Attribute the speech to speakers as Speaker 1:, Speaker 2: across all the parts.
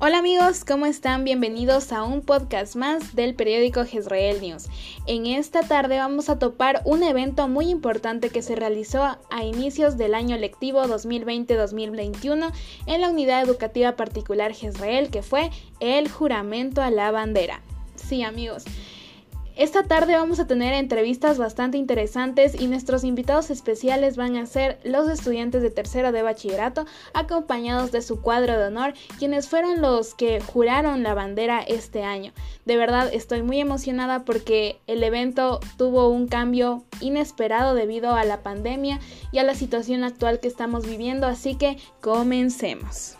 Speaker 1: Hola amigos, ¿cómo están? Bienvenidos a un podcast más del periódico Jezreel News. En esta tarde vamos a topar un evento muy importante que se realizó a inicios del año lectivo 2020-2021 en la unidad educativa particular Jezreel, que fue el juramento a la bandera. Sí amigos, esta tarde vamos a tener entrevistas bastante interesantes y nuestros invitados especiales van a ser los estudiantes de tercero de bachillerato acompañados de su cuadro de honor, quienes fueron los que juraron la bandera este año. De verdad estoy muy emocionada porque el evento tuvo un cambio inesperado debido a la pandemia y a la situación actual que estamos viviendo, así que comencemos.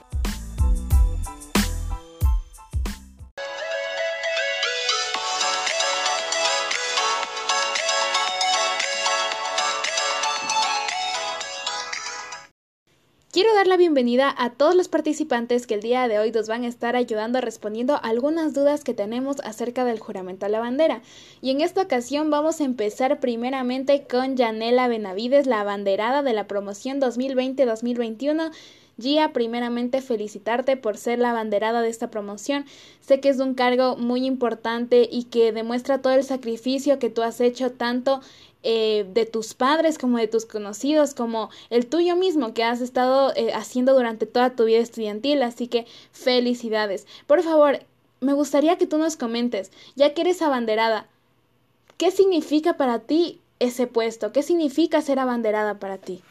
Speaker 1: La bienvenida a todos los participantes que el día de hoy nos van a estar ayudando respondiendo algunas dudas que tenemos acerca del juramento a la bandera. Y en esta ocasión vamos a empezar primeramente con Yanela Benavides, la abanderada de la promoción 2020-2021. Gia, primeramente felicitarte por ser la abanderada de esta promoción. Sé que es un cargo muy importante y que demuestra todo el sacrificio que tú has hecho tanto eh, de tus padres como de tus conocidos, como el tuyo mismo que has estado eh, haciendo durante toda tu vida estudiantil. Así que felicidades. Por favor, me gustaría que tú nos comentes, ya que eres abanderada, ¿qué significa para ti ese puesto? ¿Qué significa ser abanderada para ti?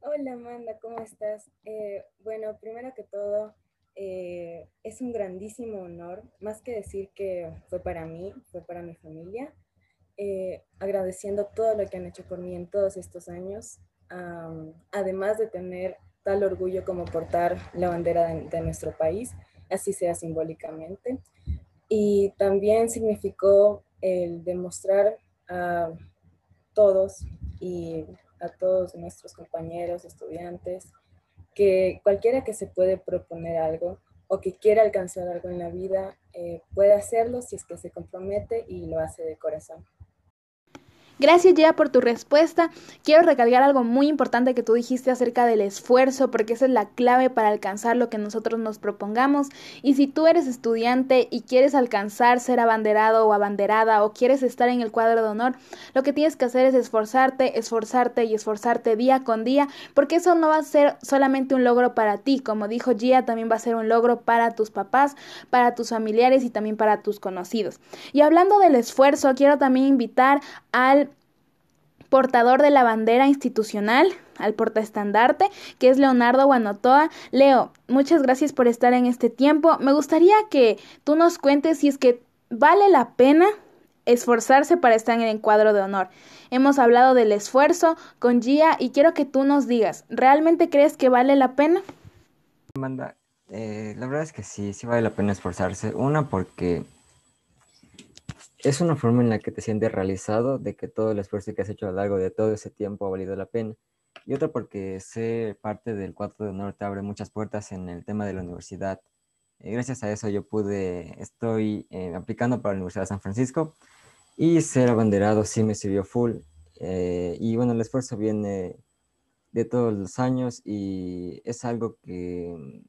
Speaker 2: Hola Amanda, ¿cómo estás? Eh, bueno, primero que todo, es un grandísimo honor, más que decir que fue para mí, fue para mi familia. Eh, agradeciendo todo lo que han hecho por mí en todos estos años, además de tener tal orgullo como portar la bandera de, nuestro país, así sea simbólicamente. Y también significó el demostrar a todos y a todos nuestros compañeros, estudiantes, que cualquiera que se puede proponer algo o que quiera alcanzar algo en la vida eh, puede hacerlo si es que se compromete y lo hace de corazón.
Speaker 1: Gracias ya por tu respuesta. Quiero recalcar algo muy importante que tú dijiste acerca del esfuerzo, porque esa es la clave para alcanzar lo que nosotros nos propongamos. Y si tú eres estudiante y quieres alcanzar ser abanderado o abanderada o quieres estar en el cuadro de honor, lo que tienes que hacer es esforzarte, esforzarte y esforzarte día con día, porque eso no va a ser solamente un logro para ti, como dijo Gia, también va a ser un logro para tus papás, para tus familiares y también para tus conocidos. Y hablando del esfuerzo, quiero también invitar al portador de la bandera institucional, al portaestandarte, que es Leonardo Guanotoa. Leo, muchas gracias por estar en este tiempo. Me gustaría que tú nos cuentes si es que vale la pena esforzarse para estar en el cuadro de honor. Hemos hablado del esfuerzo con Gia y quiero que tú nos digas, ¿realmente crees que vale la pena?
Speaker 3: Amanda, eh, la verdad es que sí, sí vale la pena esforzarse. Una porque es una forma en la que te sientes realizado de que todo el esfuerzo que has hecho a lo largo de todo ese tiempo ha valido la pena. Y otra porque ser parte del cuarto de honor te abre muchas puertas en el tema de la universidad. Y gracias a eso yo pude, estoy eh, aplicando para la Universidad de San Francisco y ser abanderado sí me sirvió full. Eh, y bueno, el esfuerzo viene de todos los años y es algo que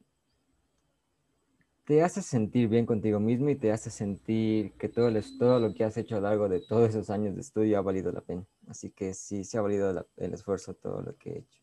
Speaker 3: te hace sentir bien contigo mismo y te hace sentir que todo, todo lo que has hecho a lo largo de todos esos años de estudio ha valido la pena. Así que sí, se ha valido el esfuerzo todo lo que he hecho.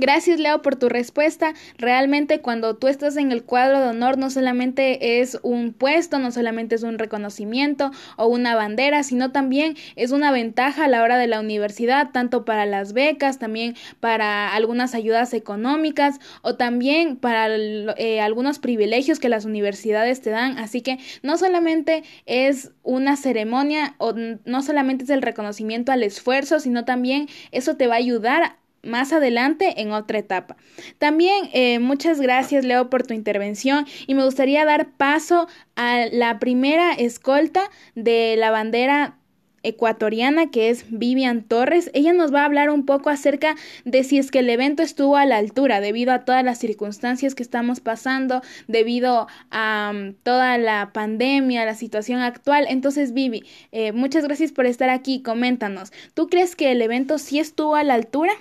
Speaker 1: Gracias Leo por tu respuesta. Realmente cuando tú estás en el cuadro de honor no solamente es un puesto, no solamente es un reconocimiento o una bandera, sino también es una ventaja a la hora de la universidad, tanto para las becas, también para algunas ayudas económicas o también para eh, algunos privilegios que las universidades te dan. Así que no solamente es una ceremonia o no solamente es el reconocimiento al esfuerzo, sino también eso te va a ayudar más adelante en otra etapa. También eh, muchas gracias Leo por tu intervención y me gustaría dar paso a la primera escolta de la bandera ecuatoriana que es Vivian Torres. Ella nos va a hablar un poco acerca de si es que el evento estuvo a la altura debido a todas las circunstancias que estamos pasando, debido a mm, toda la pandemia, la situación actual. Entonces, Vivi, eh, muchas gracias por estar aquí. Coméntanos, ¿tú crees que el evento sí estuvo a la altura?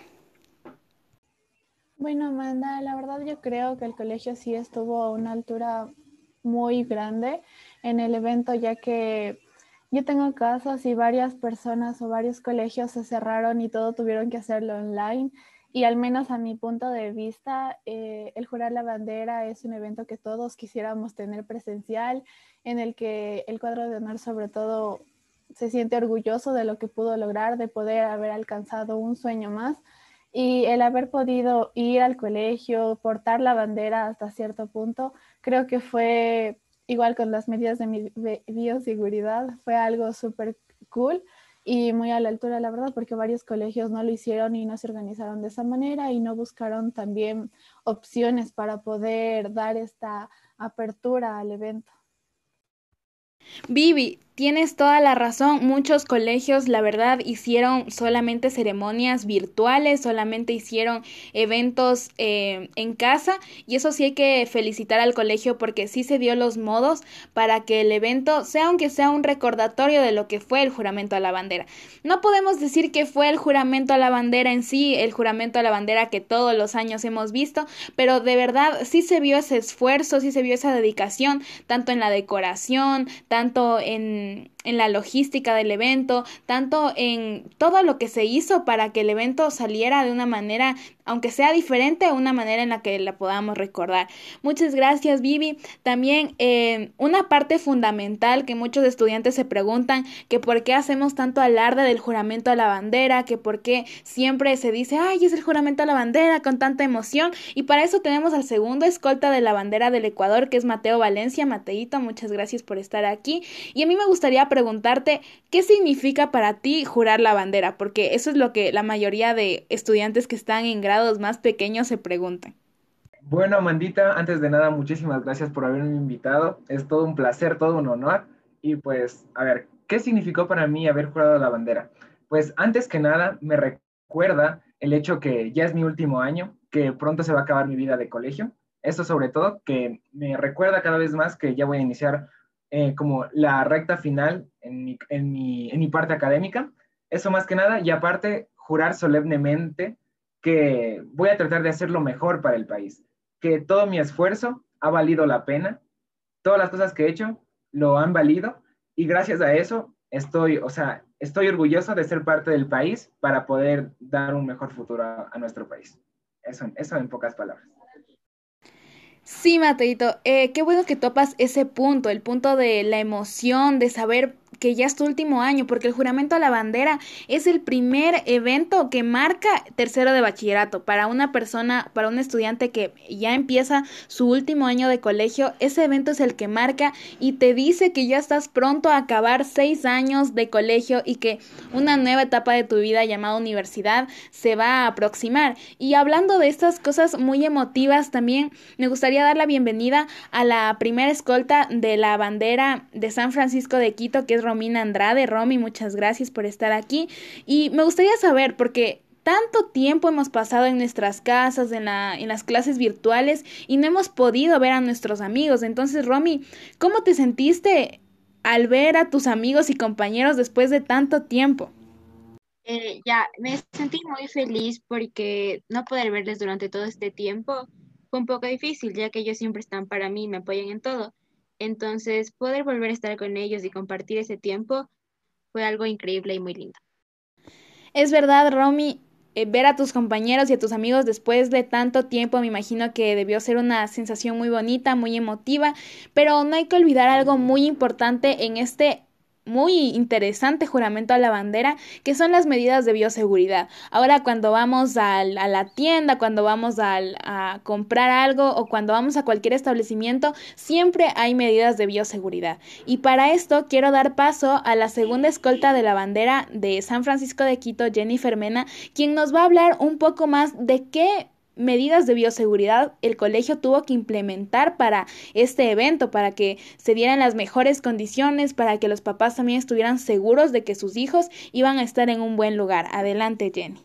Speaker 4: Bueno, Amanda, la verdad yo creo que el colegio sí estuvo a una altura muy grande en el evento, ya que yo tengo casos y varias personas o varios colegios se cerraron y todo tuvieron que hacerlo online. Y al menos a mi punto de vista, eh, el jurar la bandera es un evento que todos quisiéramos tener presencial, en el que el cuadro de honor sobre todo se siente orgulloso de lo que pudo lograr, de poder haber alcanzado un sueño más. Y el haber podido ir al colegio, portar la bandera hasta cierto punto, creo que fue igual con las medidas de bioseguridad, fue algo súper cool y muy a la altura, la verdad, porque varios colegios no lo hicieron y no se organizaron de esa manera y no buscaron también opciones para poder dar esta apertura al evento.
Speaker 1: Vivi, Tienes toda la razón, muchos colegios la verdad hicieron solamente ceremonias virtuales, solamente hicieron eventos eh, en casa y eso sí hay que felicitar al colegio porque sí se dio los modos para que el evento sea aunque sea un recordatorio de lo que fue el juramento a la bandera. No podemos decir que fue el juramento a la bandera en sí, el juramento a la bandera que todos los años hemos visto, pero de verdad sí se vio ese esfuerzo, sí se vio esa dedicación, tanto en la decoración, tanto en um, en, la logística del evento, tanto en todo lo que se hizo para que el evento saliera de una manera aunque sea diferente, una manera en la que la podamos recordar. Muchas gracias, Vivi. También eh, una parte fundamental que muchos estudiantes se preguntan, que por qué hacemos tanto alarde del juramento a la bandera, que por qué siempre se dice, ay, es el juramento a la bandera con tanta emoción. Y para eso tenemos al segundo escolta de la bandera del Ecuador, que es Mateo Valencia. Mateito, muchas gracias por estar aquí. Y a mí me gustaría preguntarte, ¿qué significa para ti jurar la bandera? Porque eso es lo que la mayoría de estudiantes que están en grado más pequeños se preguntan.
Speaker 5: Bueno, Amandita, antes de nada, muchísimas gracias por haberme invitado. Es todo un placer, todo un honor. Y pues, a ver, ¿qué significó para mí haber jurado la bandera? Pues antes que nada, me recuerda el hecho que ya es mi último año, que pronto se va a acabar mi vida de colegio. Esto sobre todo, que me recuerda cada vez más que ya voy a iniciar eh, como la recta final en mi, parte académica. Eso más que nada, y aparte, jurar solemnemente que voy a tratar de hacer lo mejor para el país, que todo mi esfuerzo ha valido la pena, todas las cosas que he hecho lo han valido y gracias a eso estoy, o sea, estoy orgulloso de ser parte del país para poder dar un mejor futuro a, nuestro país. Eso, eso en pocas palabras.
Speaker 1: Sí, Mateito, eh, qué bueno que topas ese punto, el punto de la emoción, de saber que ya es tu último año, porque el juramento a la bandera es el primer evento que marca tercero de bachillerato para una persona, para un estudiante que ya empieza su último año de colegio. Ese evento es el que marca y te dice que ya estás pronto a acabar seis años de colegio y que una nueva etapa de tu vida llamada universidad se va a aproximar. Y hablando de estas cosas muy emotivas, también me gustaría dar la bienvenida a la primera escolta de la bandera de San Francisco de Quito, que es Romina Andrade. Romy, muchas gracias por estar aquí. Y me gustaría saber, porque tanto tiempo hemos pasado en nuestras casas, en, la, las clases virtuales y no hemos podido ver a nuestros amigos. Entonces, Romy, ¿cómo te sentiste al ver a tus amigos y compañeros después de tanto tiempo?
Speaker 6: Eh, ya, me sentí muy feliz porque no poder verles durante todo este tiempo fue un poco difícil, ya que ellos siempre están para mí, me apoyan en todo. Entonces, poder volver a estar con ellos y compartir ese tiempo fue algo increíble y muy lindo.
Speaker 1: Es verdad, Romy, eh, ver a tus compañeros y a tus amigos después de tanto tiempo, me imagino que debió ser una sensación muy bonita, muy emotiva, pero no hay que olvidar algo muy importante en este muy interesante juramento a la bandera, que son las medidas de bioseguridad. Ahora cuando vamos a, la tienda, cuando vamos a, a comprar algo o cuando vamos a cualquier establecimiento, siempre hay medidas de bioseguridad. Y para esto quiero dar paso a la segunda escolta de la bandera de San Francisco de Quito, Jennifer Mena, quien nos va a hablar un poco más de qué medidas de bioseguridad el colegio tuvo que implementar para este evento, para que se dieran las mejores condiciones, para que los papás también estuvieran seguros de que sus hijos iban a estar en un buen lugar. Adelante, Jenny.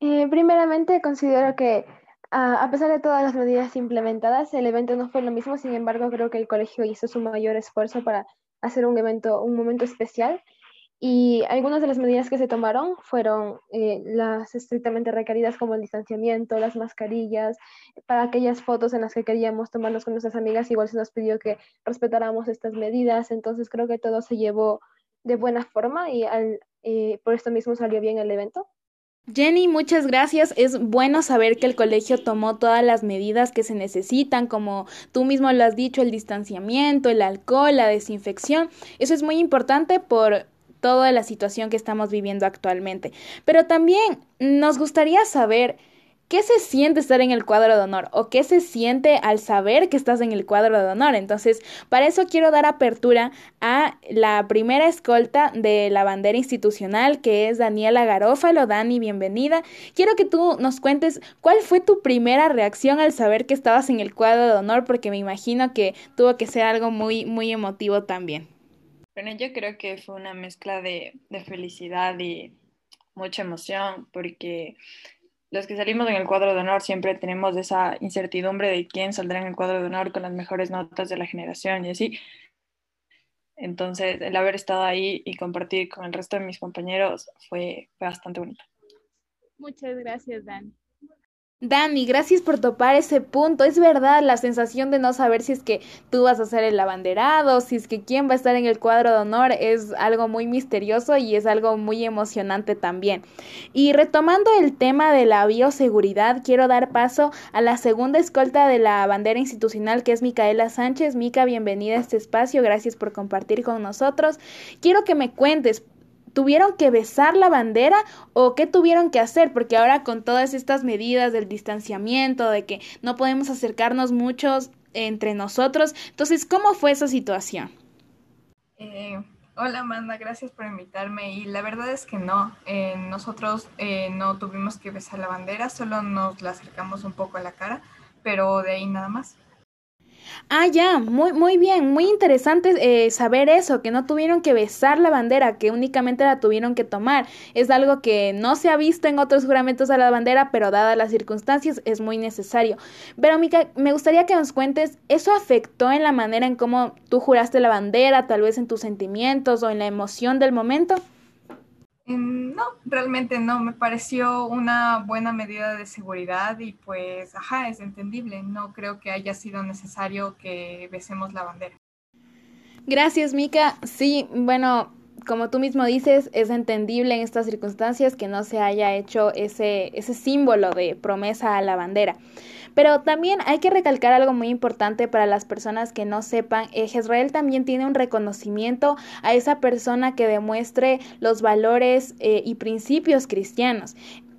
Speaker 7: Eh, primeramente, considero que a pesar de todas las medidas implementadas, el evento no fue lo mismo, sin embargo, creo que el colegio hizo su mayor esfuerzo para hacer un evento, un momento especial Y algunas de las medidas que se tomaron fueron eh, las estrictamente requeridas como el distanciamiento, las mascarillas, para aquellas fotos en las que queríamos tomarnos con nuestras amigas, igual se nos pidió que respetáramos estas medidas, entonces creo que todo se llevó de buena forma y eh, por esto mismo salió bien el evento.
Speaker 1: Jenny, muchas gracias. Es bueno saber que el colegio tomó todas las medidas que se necesitan, como tú mismo lo has dicho, el distanciamiento, el alcohol, la desinfección. Eso es muy importante por toda la situación que estamos viviendo actualmente. Pero también nos gustaría saber qué se siente estar en el cuadro de honor o qué se siente al saber que estás en el cuadro de honor. Entonces, para eso quiero dar apertura a la primera escolta de la bandera institucional, que es Daniela Garófalo. Dani, bienvenida. Quiero que tú nos cuentes cuál fue tu primera reacción al saber que estabas en el cuadro de honor, porque me imagino que tuvo que ser algo muy, muy emotivo también.
Speaker 8: Bueno, yo creo que fue una mezcla de, felicidad y mucha emoción, porque los que salimos en el cuadro de honor siempre tenemos esa incertidumbre de quién saldrá en el cuadro de honor con las mejores notas de la generación y así. Entonces, el haber estado ahí y compartir con el resto de mis compañeros fue, fue bastante bonito.
Speaker 4: Muchas gracias, Dan.
Speaker 1: Dani, gracias por topar ese punto. Es verdad, la sensación de no saber si es que tú vas a ser el abanderado, si es que quién va a estar en el cuadro de honor, es algo muy misterioso y es algo muy emocionante también. Y retomando el tema de la bioseguridad, quiero dar paso a la segunda escolta de la bandera institucional, que es Micaela Sánchez. Mica, bienvenida a este espacio, gracias por compartir con nosotros. Quiero que me cuentes ¿Tuvieron que besar la bandera o qué tuvieron que hacer? Porque ahora con todas estas medidas del distanciamiento, de que no podemos acercarnos muchos entre nosotros, entonces, ¿cómo fue esa situación?
Speaker 9: Eh, hola Amanda, gracias por invitarme y la verdad es que no, eh, nosotros eh, no tuvimos que besar la bandera, solo nos la acercamos un poco a la cara, pero de ahí nada más.
Speaker 1: Ah, ya, muy, muy bien, muy interesante eh, saber eso, que no tuvieron que besar la bandera, que únicamente la tuvieron que tomar. Es algo que no se ha visto en otros juramentos a la bandera, pero dadas las circunstancias es muy necesario. Pero, Mica, me gustaría que nos cuentes, ¿eso afectó en la manera en cómo tú juraste la bandera, tal vez en tus sentimientos o en la emoción del momento?
Speaker 9: No, realmente no, me pareció una buena medida de seguridad y pues, ajá, es entendible, no creo que haya sido necesario que besemos la bandera.
Speaker 1: Gracias, Mica. Sí, bueno, como tú mismo dices, es entendible en estas circunstancias que no se haya hecho ese, ese símbolo de promesa a la bandera. Pero también hay que recalcar algo muy importante para las personas que no sepan, eh, Jezreel también tiene un reconocimiento a esa persona que demuestre los valores eh, y principios cristianos.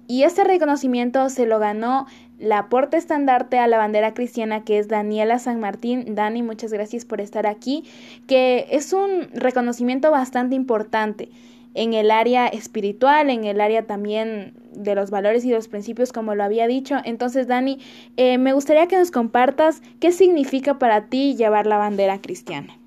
Speaker 1: Y ese reconocimiento se lo ganó la porta estandarte a la bandera cristiana que es Daniela San Martín. Dani, muchas gracias por estar aquí, que es un reconocimiento bastante importante en el área espiritual, en el área también de los valores y los principios, como lo había dicho. Entonces, Dani, eh, me gustaría que nos compartas qué significa para ti llevar la bandera cristiana.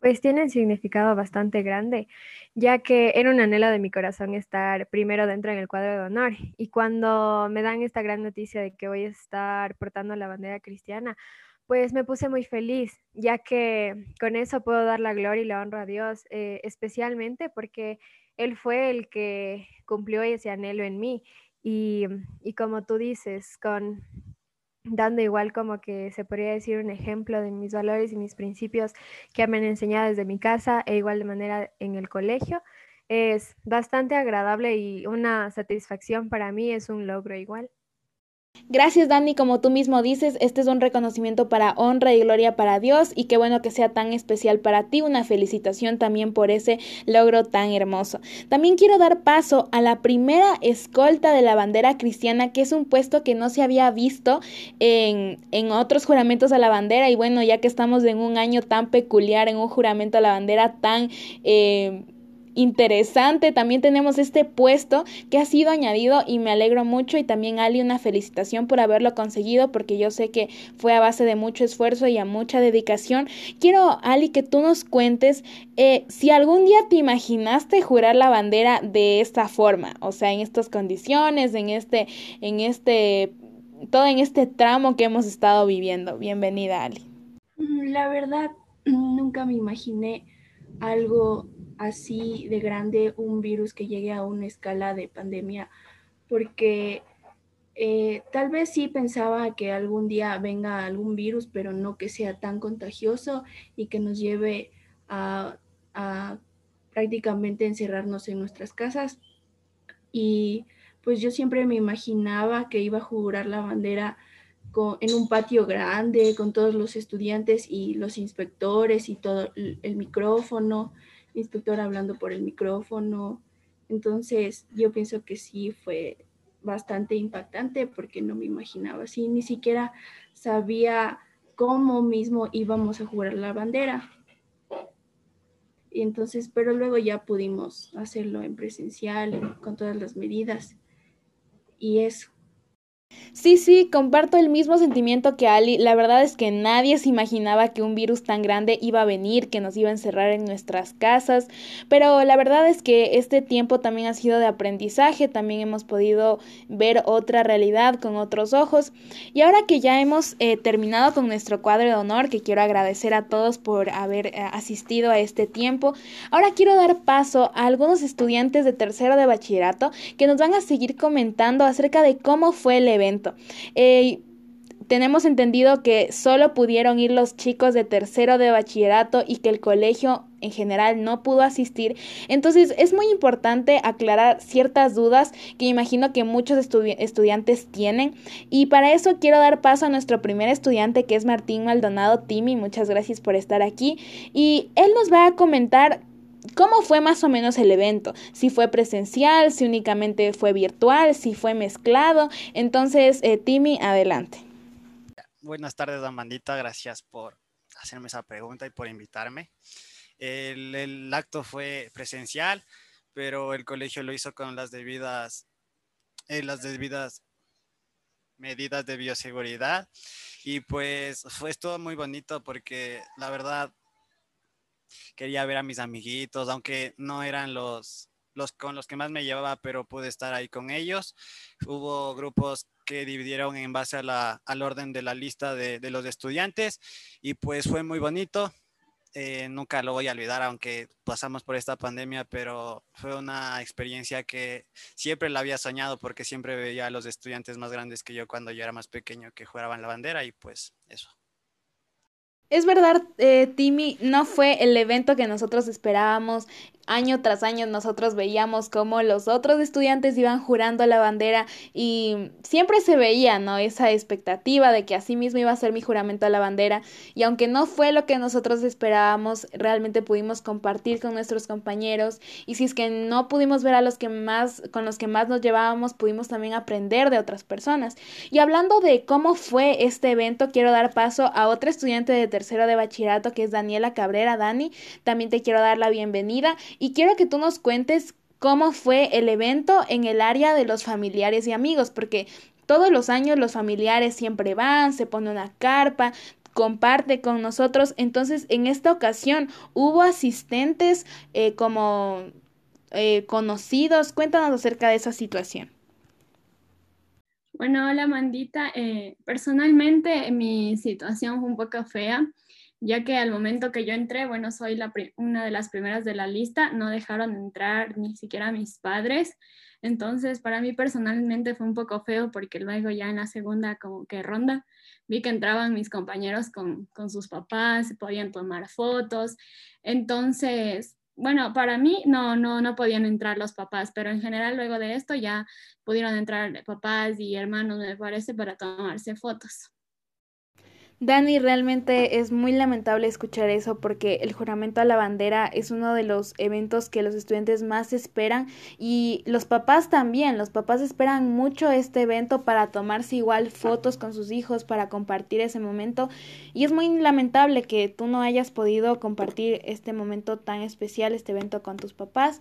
Speaker 10: Pues tiene un significado bastante grande, ya que era un anhelo de mi corazón estar primero dentro en el cuadro de honor. Y cuando me dan esta gran noticia de que voy a estar portando la bandera cristiana, pues me puse muy feliz, ya que con eso puedo dar la gloria y la honra a Dios, eh, especialmente porque Él fue el que cumplió ese anhelo en mí. Y, y como tú dices, con dando igual como que se podría decir un ejemplo de mis valores y mis principios que me han enseñado desde mi casa e igual de manera en el colegio, es bastante agradable y una satisfacción para mí, es un logro igual.
Speaker 1: Gracias Dani, como tú mismo dices, este es un reconocimiento para honra y gloria para Dios y qué bueno que sea tan especial para ti, una felicitación también por ese logro tan hermoso. También quiero dar paso a la primera escolta de la bandera cristiana, que es un puesto que no se había visto en, en otros juramentos a la bandera. Y bueno, ya que estamos en un año tan peculiar, en un juramento a la bandera tan... Eh, interesante. También tenemos este puesto que ha sido añadido y me alegro mucho y también Ali una felicitación por haberlo conseguido porque yo sé que fue a base de mucho esfuerzo y a mucha dedicación. Quiero Ali que tú nos cuentes eh, si algún día te imaginaste jurar la bandera de esta forma, o sea, en estas condiciones, en este, en este, todo en este tramo que hemos estado viviendo. Bienvenida Ali.
Speaker 11: Mm, la verdad, nunca me imaginé algo
Speaker 4: así de grande un virus que llegue a una escala de pandemia, porque eh, tal vez sí pensaba que algún día venga algún virus, pero no que sea tan contagioso y que nos lleve a, a prácticamente encerrarnos en nuestras casas. Y pues yo siempre me imaginaba que iba a jurar la bandera en un patio grande con todos los estudiantes y los inspectores y todo el, micrófono, inspector hablando por el micrófono. Entonces yo pienso que sí fue bastante impactante porque no me imaginaba así, ni siquiera sabía cómo mismo íbamos a jugar la bandera. Y entonces, pero luego ya pudimos hacerlo en presencial con todas las medidas. Y eso.
Speaker 1: Sí, sí, comparto el mismo sentimiento que Ali. La verdad es que nadie se imaginaba que un virus tan grande iba a venir, que nos iba a encerrar en nuestras casas, pero la verdad es que este tiempo también ha sido de aprendizaje, también hemos podido ver otra realidad con otros ojos. Y ahora que ya hemos eh, terminado con nuestro cuadro de honor, que quiero agradecer a todos por haber eh, asistido a este tiempo, ahora quiero dar paso a algunos estudiantes de tercero de bachillerato que nos van a seguir comentando acerca de cómo fue el evento eh, tenemos entendido que solo pudieron ir los chicos de tercero de bachillerato y que el colegio en general no pudo asistir. Entonces es muy importante aclarar ciertas dudas que imagino que muchos estudiantes tienen. Y para eso quiero dar paso a nuestro primer estudiante que es Martín Maldonado Timi. Muchas gracias por estar aquí. Y él nos va a comentar ¿Cómo fue más o menos el evento? Si fue presencial, si únicamente fue virtual, si fue mezclado. Entonces, eh, Timmy, adelante.
Speaker 11: Buenas tardes, Amandita. Gracias por hacerme esa pregunta y por invitarme. El, acto fue presencial, pero el colegio lo hizo con las debidas, eh, las debidas medidas de bioseguridad. Y pues fue todo muy bonito porque la verdad quería ver a mis amiguitos, aunque no eran los, los con los que más me llevaba, pero pude estar ahí con ellos. Hubo grupos que dividieron en base a al orden de la lista de, de los estudiantes y pues fue muy bonito. Eh, nunca lo voy a olvidar, aunque pasamos por esta pandemia, pero fue una experiencia que siempre la había soñado porque siempre veía a los estudiantes más grandes que yo cuando yo era más pequeño que jugaban la bandera y pues eso.
Speaker 1: Es verdad, eh, Timmy, no fue el evento que nosotros esperábamos año tras año nosotros veíamos cómo los otros estudiantes iban jurando la bandera y siempre se veía, ¿no? Esa expectativa de que así mismo iba a ser mi juramento a la bandera y aunque no fue lo que nosotros esperábamos, realmente pudimos compartir con nuestros compañeros y si es que no pudimos ver a los que más con los que más nos llevábamos, pudimos también aprender de otras personas. Y hablando de cómo fue este evento, quiero dar paso a otra estudiante de tercero de bachillerato que es Daniela Cabrera. Dani, también te quiero dar la bienvenida y quiero que tú nos cuentes cómo fue el evento en el área de los familiares y amigos, porque todos los años los familiares siempre van, se pone una carpa, comparte con nosotros. Entonces, en esta ocasión hubo asistentes eh, como eh, conocidos. Cuéntanos acerca de esa situación.
Speaker 12: Bueno, hola Mandita. Eh, personalmente mi situación fue un poco fea ya que al momento que yo entré, bueno, soy la una de las primeras de la lista, no dejaron entrar ni siquiera mis padres. Entonces, para mí personalmente fue un poco feo porque luego ya en la segunda como que ronda vi que entraban mis compañeros con, con sus papás, podían tomar fotos. Entonces, bueno, para mí no, no, no podían entrar los papás, pero en general luego de esto ya pudieron entrar papás y hermanos, me parece, para tomarse fotos.
Speaker 1: Dani, realmente es muy lamentable escuchar eso porque el juramento a la bandera es uno de los eventos que los estudiantes más esperan y los papás también, los papás esperan mucho este evento para tomarse igual fotos con sus hijos, para compartir ese momento. Y es muy lamentable que tú no hayas podido compartir este momento tan especial, este evento con tus papás.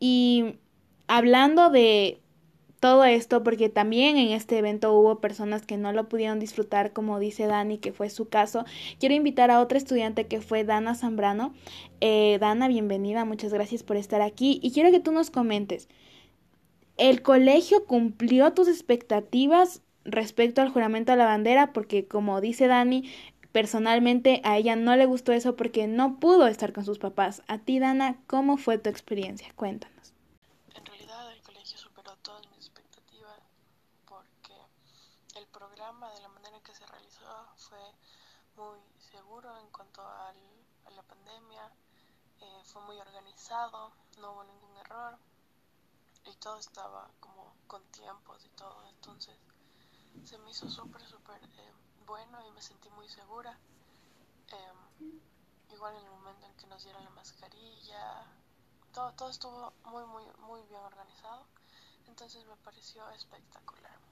Speaker 1: Y hablando de todo esto porque también en este evento hubo personas que no lo pudieron disfrutar como dice Dani que fue su caso quiero invitar a otra estudiante que fue Dana Zambrano eh, Dana bienvenida muchas gracias por estar aquí y quiero que tú nos comentes el colegio cumplió tus expectativas respecto al juramento a la bandera porque como dice Dani personalmente a ella no le gustó eso porque no pudo estar con sus papás. A ti, Dana, ¿cómo fue tu experiencia? Cuéntanos.
Speaker 13: En realidad el colegio superó todas mis expectativas porque el de la manera que se realizó fue muy seguro en cuanto a la pandemia, eh, fue muy organizado, no hubo ningún error y todo estaba como con tiempos y todo, entonces se me hizo súper, súper eh, bueno y me sentí muy segura. Em, igual en el momento en que nos dieron la mascarilla, todo, todo estuvo muy, muy, muy bien organizado, entonces me pareció espectacular.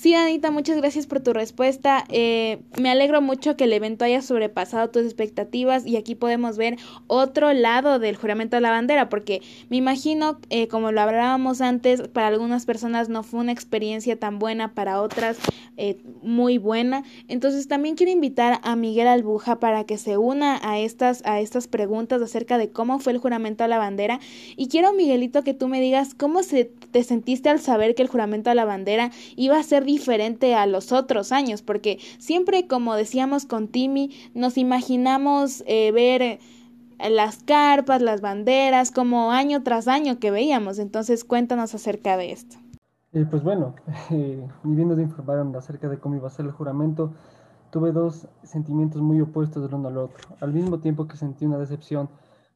Speaker 1: Sí, Anita, muchas gracias por tu respuesta. Eh, me alegro mucho que el evento haya sobrepasado tus expectativas y aquí podemos ver otro lado del juramento de la bandera, porque me imagino, eh, como lo hablábamos antes, para algunas personas no fue una experiencia tan buena, para otras eh, muy buena. Entonces también quiero invitar a Miguel Albuja para que se una a estas, a estas preguntas acerca de cómo fue el juramento a la bandera. Y quiero, Miguelito, que tú me digas cómo se, te sentiste al saber que el juramento a la bandera iba a ser diferente a los otros años, porque siempre, como decíamos con Timmy, nos imaginamos eh, ver eh, las carpas, las banderas, como año tras año que veíamos. Entonces, cuéntanos acerca de esto.
Speaker 14: Eh, pues bueno, ni bien nos informaron acerca de cómo iba a ser el juramento, tuve dos sentimientos muy opuestos del uno al otro. Al mismo tiempo que sentí una decepción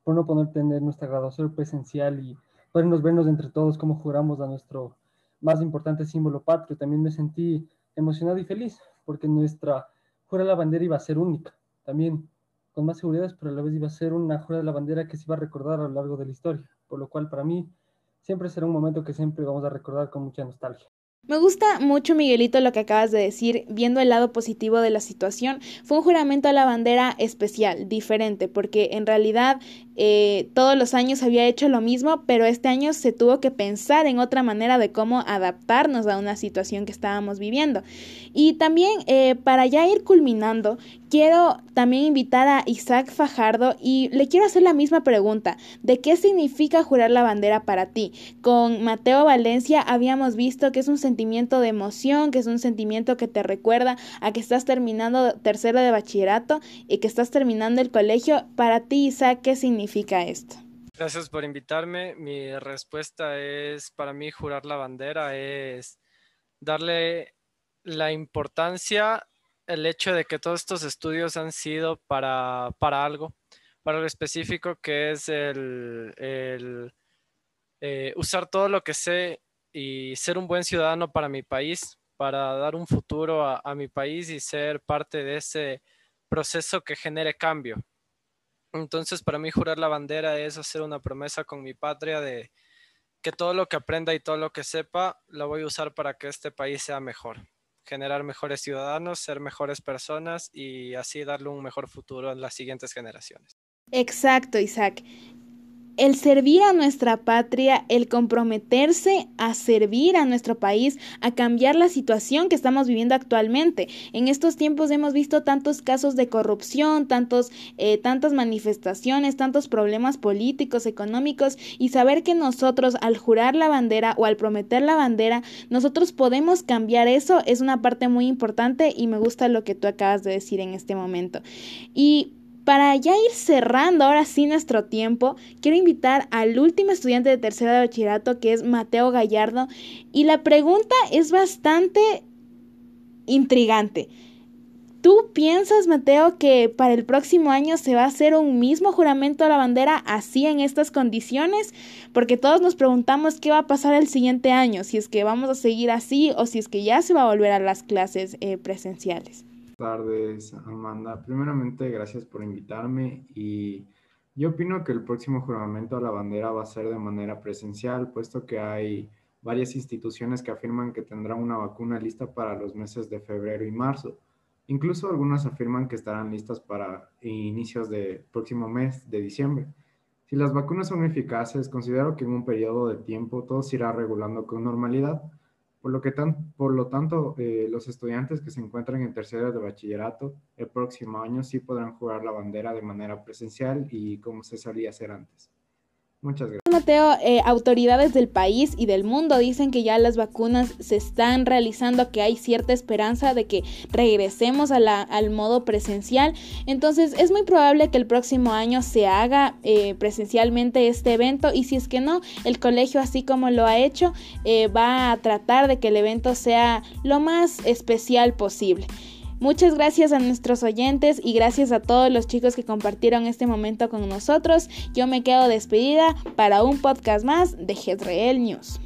Speaker 14: por no poder tener nuestra graduación presencial y podernos vernos entre todos como juramos a nuestro más importante símbolo patrio. También me sentí emocionado y feliz porque nuestra jura de la bandera iba a ser única, también con más seguridad, pero a la vez iba a ser una jura de la bandera que se iba a recordar a lo largo de la historia, por lo cual para mí siempre será un momento que siempre vamos a recordar con mucha nostalgia.
Speaker 1: Me gusta mucho, Miguelito, lo que acabas de decir, viendo el lado positivo de la situación. Fue un juramento a la bandera especial, diferente, porque en realidad eh, todos los años había hecho lo mismo, pero este año se tuvo que pensar en otra manera de cómo adaptarnos a una situación que estábamos viviendo. Y también, eh, para ya ir culminando, quiero también invitar a Isaac Fajardo y le quiero hacer la misma pregunta, ¿de qué significa jurar la bandera para ti? Con Mateo Valencia habíamos visto que es un sentimiento de emoción, que es un sentimiento que te recuerda a que estás terminando tercero de bachillerato y que estás terminando el colegio. Para ti, Isaac, ¿qué significa esto?
Speaker 15: Gracias por invitarme. Mi respuesta es, para mí, jurar la bandera es darle la importancia el hecho de que todos estos estudios han sido para, para algo, para lo específico que es el, eh, usar todo lo que sé y ser un buen ciudadano para mi país, para dar un futuro a, a mi país y ser parte de ese proceso que genere cambio. Entonces, para mí jurar la bandera es hacer una promesa con mi patria de que todo lo que aprenda y todo lo que sepa lo voy a usar para que este país sea mejor generar mejores ciudadanos, ser mejores personas y así darle un mejor futuro a las siguientes generaciones.
Speaker 1: Exacto, Isaac el servir a nuestra patria, el comprometerse a servir a nuestro país, a cambiar la situación que estamos viviendo actualmente. En estos tiempos hemos visto tantos casos de corrupción, tantos, eh, tantas manifestaciones, tantos problemas políticos, económicos, y saber que nosotros al jurar la bandera o al prometer la bandera, nosotros podemos cambiar eso es una parte muy importante y me gusta lo que tú acabas de decir en este momento. Y para ya ir cerrando ahora sí nuestro tiempo, quiero invitar al último estudiante de tercera de bachillerato que es Mateo Gallardo y la pregunta es bastante intrigante. ¿Tú piensas, Mateo, que para el próximo año se va a hacer un mismo juramento a la bandera así en estas condiciones? Porque todos nos preguntamos qué va a pasar el siguiente año, si es que vamos a seguir así o si es que ya se va a volver a las clases eh, presenciales
Speaker 16: tardes, Amanda. Primeramente, gracias por invitarme y yo opino que el próximo juramento a la bandera va a ser de manera presencial, puesto que hay varias instituciones que afirman que tendrán una vacuna lista para los meses de febrero y marzo. Incluso algunas afirman que estarán listas para inicios del próximo mes de diciembre. Si las vacunas son eficaces, considero que en un periodo de tiempo todo se irá regulando con normalidad por lo, que tan, por lo tanto, eh, los estudiantes que se encuentran en tercero de bachillerato el próximo año sí podrán jugar la bandera de manera presencial y como se solía hacer antes.
Speaker 1: Mateo, eh, autoridades del país y del mundo dicen que ya las vacunas se están realizando, que hay cierta esperanza de que regresemos a la, al modo presencial. Entonces es muy probable que el próximo año se haga eh, presencialmente este evento y si es que no, el colegio así como lo ha hecho eh, va a tratar de que el evento sea lo más especial posible. Muchas gracias a nuestros oyentes y gracias a todos los chicos que compartieron este momento con nosotros. Yo me quedo despedida para un podcast más de Headreel News.